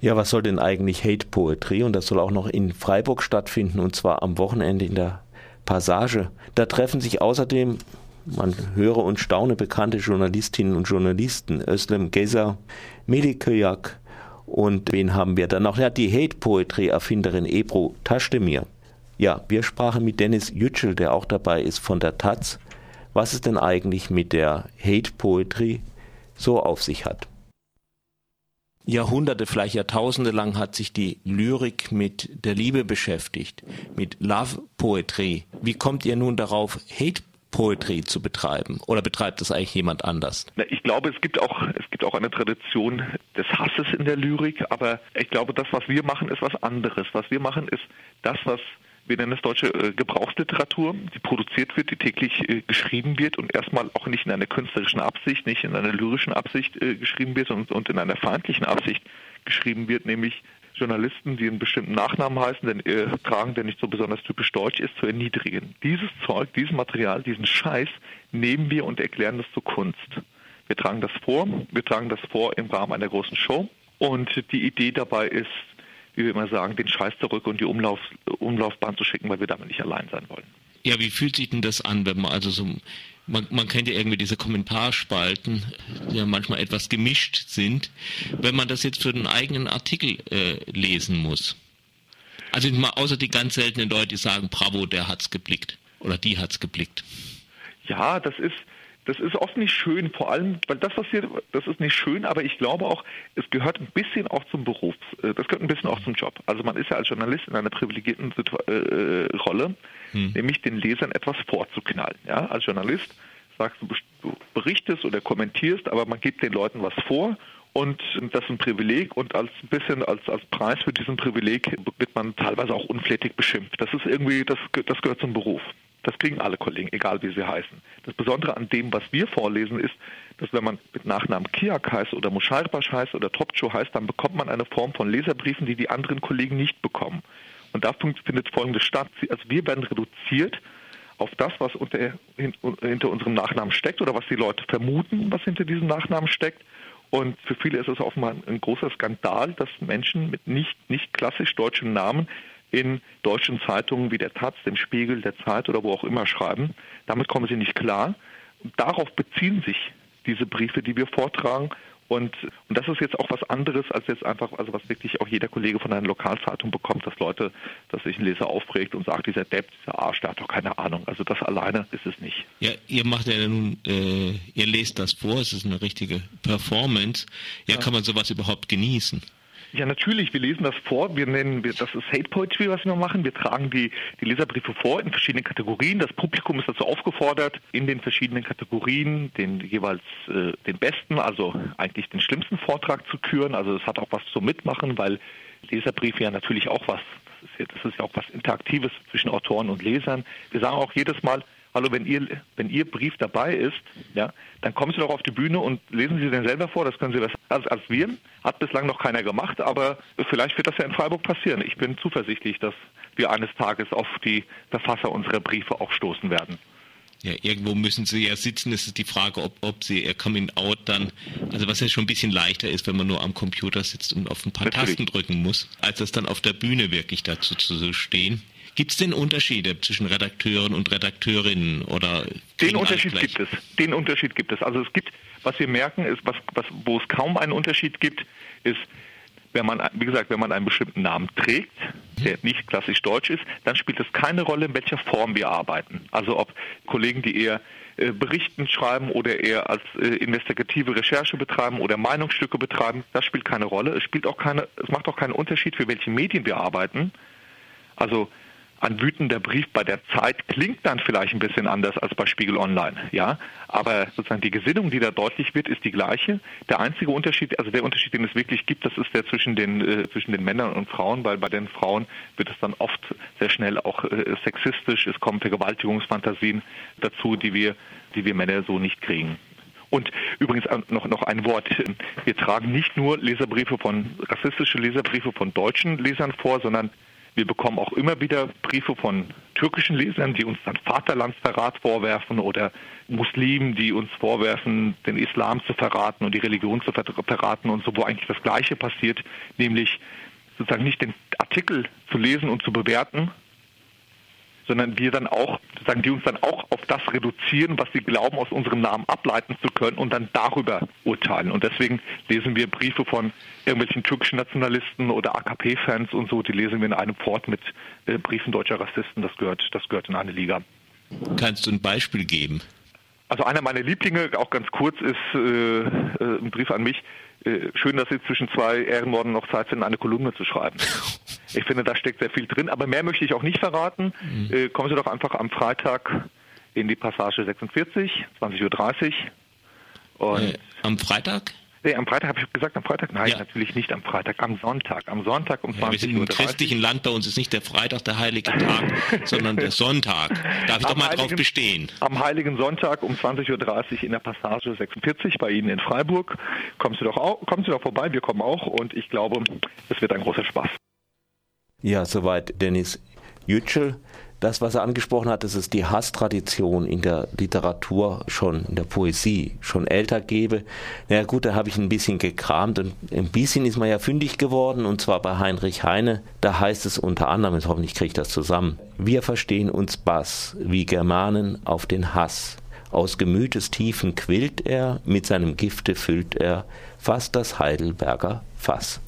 Ja, was soll denn eigentlich Hate Poetry? Und das soll auch noch in Freiburg stattfinden, und zwar am Wochenende in der Passage. Da treffen sich außerdem, man höre und staune, bekannte Journalistinnen und Journalisten, Özlem Gezer, Melih Köyak und wen haben wir dann noch? Ja, die Hate Poetry Erfinderin Ebru Taschdemir. Ja, wir sprachen mit Dennis Yücel, der auch dabei ist von der Taz, was es denn eigentlich mit der Hate Poetry so auf sich hat. Jahrhunderte, vielleicht Jahrtausende lang hat sich die Lyrik mit der Liebe beschäftigt, mit Love Poetry. Wie kommt ihr nun darauf, Hate Poetry zu betreiben? Oder betreibt das eigentlich jemand anders? Ich glaube, es gibt auch, es gibt auch eine Tradition des Hasses in der Lyrik, aber ich glaube, das, was wir machen, ist was anderes. Was wir machen, ist das, was wir nennen es deutsche äh, Gebrauchsliteratur, die produziert wird, die täglich äh, geschrieben wird und erstmal auch nicht in einer künstlerischen Absicht, nicht in einer lyrischen Absicht äh, geschrieben wird und, in einer feindlichen Absicht geschrieben wird, nämlich Journalisten, die einen bestimmten Nachnamen heißen, den, äh, tragen, der nicht so besonders typisch deutsch ist, zu erniedrigen. Dieses Zeug, dieses Material, diesen Scheiß nehmen wir und erklären das zu Kunst. Wir tragen das vor, wir tragen das vor im Rahmen einer großen Show und die Idee dabei ist, wie wir immer sagen, den Scheiß zurück und die Umlauf, Umlaufbahn zu schicken, weil wir damit nicht allein sein wollen. Ja, wie fühlt sich denn das an, wenn man also so, man, man kennt ja irgendwie diese Kommentarspalten, die ja manchmal etwas gemischt sind, wenn man das jetzt für den eigenen Artikel äh, lesen muss? Also mal außer die ganz seltenen Leute, die sagen, bravo, der hat's geblickt oder die hat's geblickt. Ja, das ist, das ist oft nicht schön, vor allem, weil das, was hier, das ist nicht schön, aber ich glaube auch, es gehört ein bisschen auch zum Beruf, äh, das gehört ein bisschen auch zum Job. Also man ist ja als Journalist in einer privilegierten äh, Rolle, hm. nämlich den Lesern etwas vorzuknallen. Ja? Als Journalist sagst du, du berichtest oder kommentierst, aber man gibt den Leuten was vor und das ist ein Privileg und als bisschen als, als Preis für diesen Privileg wird man teilweise auch unflätig beschimpft. Das ist irgendwie, das, das gehört zum Beruf. Das kriegen alle Kollegen, egal wie sie heißen. Das Besondere an dem, was wir vorlesen, ist, dass wenn man mit Nachnamen Kiak heißt oder Musharbash heißt oder Topcho heißt, dann bekommt man eine Form von Leserbriefen, die die anderen Kollegen nicht bekommen. Und da findet Folgendes statt. Also wir werden reduziert auf das, was unter, hinter unserem Nachnamen steckt oder was die Leute vermuten, was hinter diesem Nachnamen steckt. Und für viele ist es offenbar ein großer Skandal, dass Menschen mit nicht, nicht klassisch deutschen Namen in deutschen Zeitungen wie der Taz, dem Spiegel, der Zeit oder wo auch immer schreiben. Damit kommen sie nicht klar. Darauf beziehen sich diese Briefe, die wir vortragen. Und, und das ist jetzt auch was anderes als jetzt einfach, also was wirklich auch jeder Kollege von einer Lokalzeitung bekommt, dass Leute, dass sich ein Leser aufregt und sagt, dieser Depp, dieser Arsch, der hat doch keine Ahnung. Also das alleine ist es nicht. Ja, ihr macht ja nun, äh, ihr lest das vor, es ist eine richtige Performance. Ja, ja. kann man sowas überhaupt genießen? Ja, natürlich. Wir lesen das vor. Wir nennen, das ist Hate Poetry, was wir machen. Wir tragen die, die Leserbriefe vor in verschiedenen Kategorien. Das Publikum ist dazu aufgefordert, in den verschiedenen Kategorien den jeweils äh, den besten, also eigentlich den schlimmsten Vortrag zu küren. Also es hat auch was zu mitmachen, weil Leserbriefe ja natürlich auch was, das ist ja, das ist ja auch was Interaktives zwischen Autoren und Lesern. Wir sagen auch jedes Mal, hallo, wenn ihr, wenn Ihr Brief dabei ist, ja, dann kommen Sie doch auf die Bühne und lesen Sie den selber vor. Das können Sie besser als, als wir. Hat bislang noch keiner gemacht, aber vielleicht wird das ja in Freiburg passieren. Ich bin zuversichtlich, dass wir eines Tages auf die Verfasser unserer Briefe auch stoßen werden. Ja, irgendwo müssen sie ja sitzen. Es ist die Frage, ob, ob sie ihr Coming Out dann, also was ja schon ein bisschen leichter ist, wenn man nur am Computer sitzt und auf ein paar Natürlich. Tasten drücken muss, als das dann auf der Bühne wirklich dazu zu stehen. Gibt es denn Unterschiede zwischen Redakteuren und Redakteurinnen oder den Unterschied gibt es. Den Unterschied gibt es. Also es gibt, was wir merken, ist, was, was, wo es kaum einen Unterschied gibt, ist, wenn man, wie gesagt, wenn man einen bestimmten Namen trägt, der nicht klassisch deutsch ist, dann spielt es keine Rolle, in welcher Form wir arbeiten. Also ob Kollegen, die eher äh, Berichten schreiben oder eher als äh, investigative Recherche betreiben oder Meinungsstücke betreiben, das spielt keine Rolle. Es spielt auch keine, es macht auch keinen Unterschied, für welche Medien wir arbeiten. Also ein wütender Brief bei der Zeit klingt dann vielleicht ein bisschen anders als bei Spiegel Online, ja. Aber sozusagen die Gesinnung, die da deutlich wird, ist die gleiche. Der einzige Unterschied, also der Unterschied, den es wirklich gibt, das ist der zwischen den äh, zwischen den Männern und Frauen, weil bei den Frauen wird es dann oft sehr schnell auch äh, sexistisch. Es kommen Vergewaltigungsfantasien dazu, die wir die wir Männer so nicht kriegen. Und übrigens noch, noch ein Wort. Wir tragen nicht nur Leserbriefe von, rassistische Leserbriefe von deutschen Lesern vor, sondern Wir bekommen auch immer wieder Briefe von türkischen Lesern, die uns dann Vaterlandsverrat vorwerfen oder Muslimen, die uns vorwerfen, den Islam zu verraten und die Religion zu verraten und so, wo eigentlich das Gleiche passiert, nämlich sozusagen nicht den Artikel zu lesen und zu bewerten, sondern wir dann auch, sozusagen, die uns dann auch auf das reduzieren, was sie glauben, aus unserem Namen ableiten zu können und dann darüber urteilen. Und deswegen lesen wir Briefe von irgendwelchen türkischen Nationalisten oder AKP-Fans und so, die lesen wir in einem Fort mit äh, Briefen deutscher Rassisten. Das gehört, das gehört in eine Liga. Kannst du ein Beispiel geben? Also einer meiner Lieblinge, auch ganz kurz, ist äh, äh ein Brief an mich. Äh, schön, dass Sie zwischen zwei Ehrenmorden noch Zeit finden, eine Kolumne zu schreiben. Ich finde, da steckt sehr viel drin, aber mehr möchte ich auch nicht verraten. Mhm. Äh, kommen Sie doch einfach am Freitag in die Passage 46, 20.30 Uhr. Und äh, am Freitag? Nee, am Freitag habe ich gesagt, am Freitag? Nein, ja. natürlich nicht am Freitag, am Sonntag. Am Sonntag um 20 Uhr. Wir sind im christlichen Land, bei uns ist nicht der Freitag der heilige Tag, sondern der Sonntag. Darf ich am doch mal drauf bestehen? Am heiligen Sonntag um 20.30 Uhr in der Passage 46 bei Ihnen in Freiburg. Kommen Sie doch, auch, kommen Sie doch vorbei, wir kommen auch und ich glaube, es wird ein großer Spaß. Ja, soweit Dennis Yücel das, was er angesprochen hat, dass es die Hasstradition in der Literatur schon, in der Poesie schon älter gäbe. Na ja, gut, da habe ich ein bisschen gekramt und ein bisschen ist man ja fündig geworden und zwar bei Heinrich Heine. Da heißt es unter anderem, und hoffentlich kriege ich das zusammen, wir verstehen uns Bass, wie Germanen auf den Hass. Aus Gemütestiefen quillt er, mit seinem Gifte füllt er fast das Heidelberger Fass.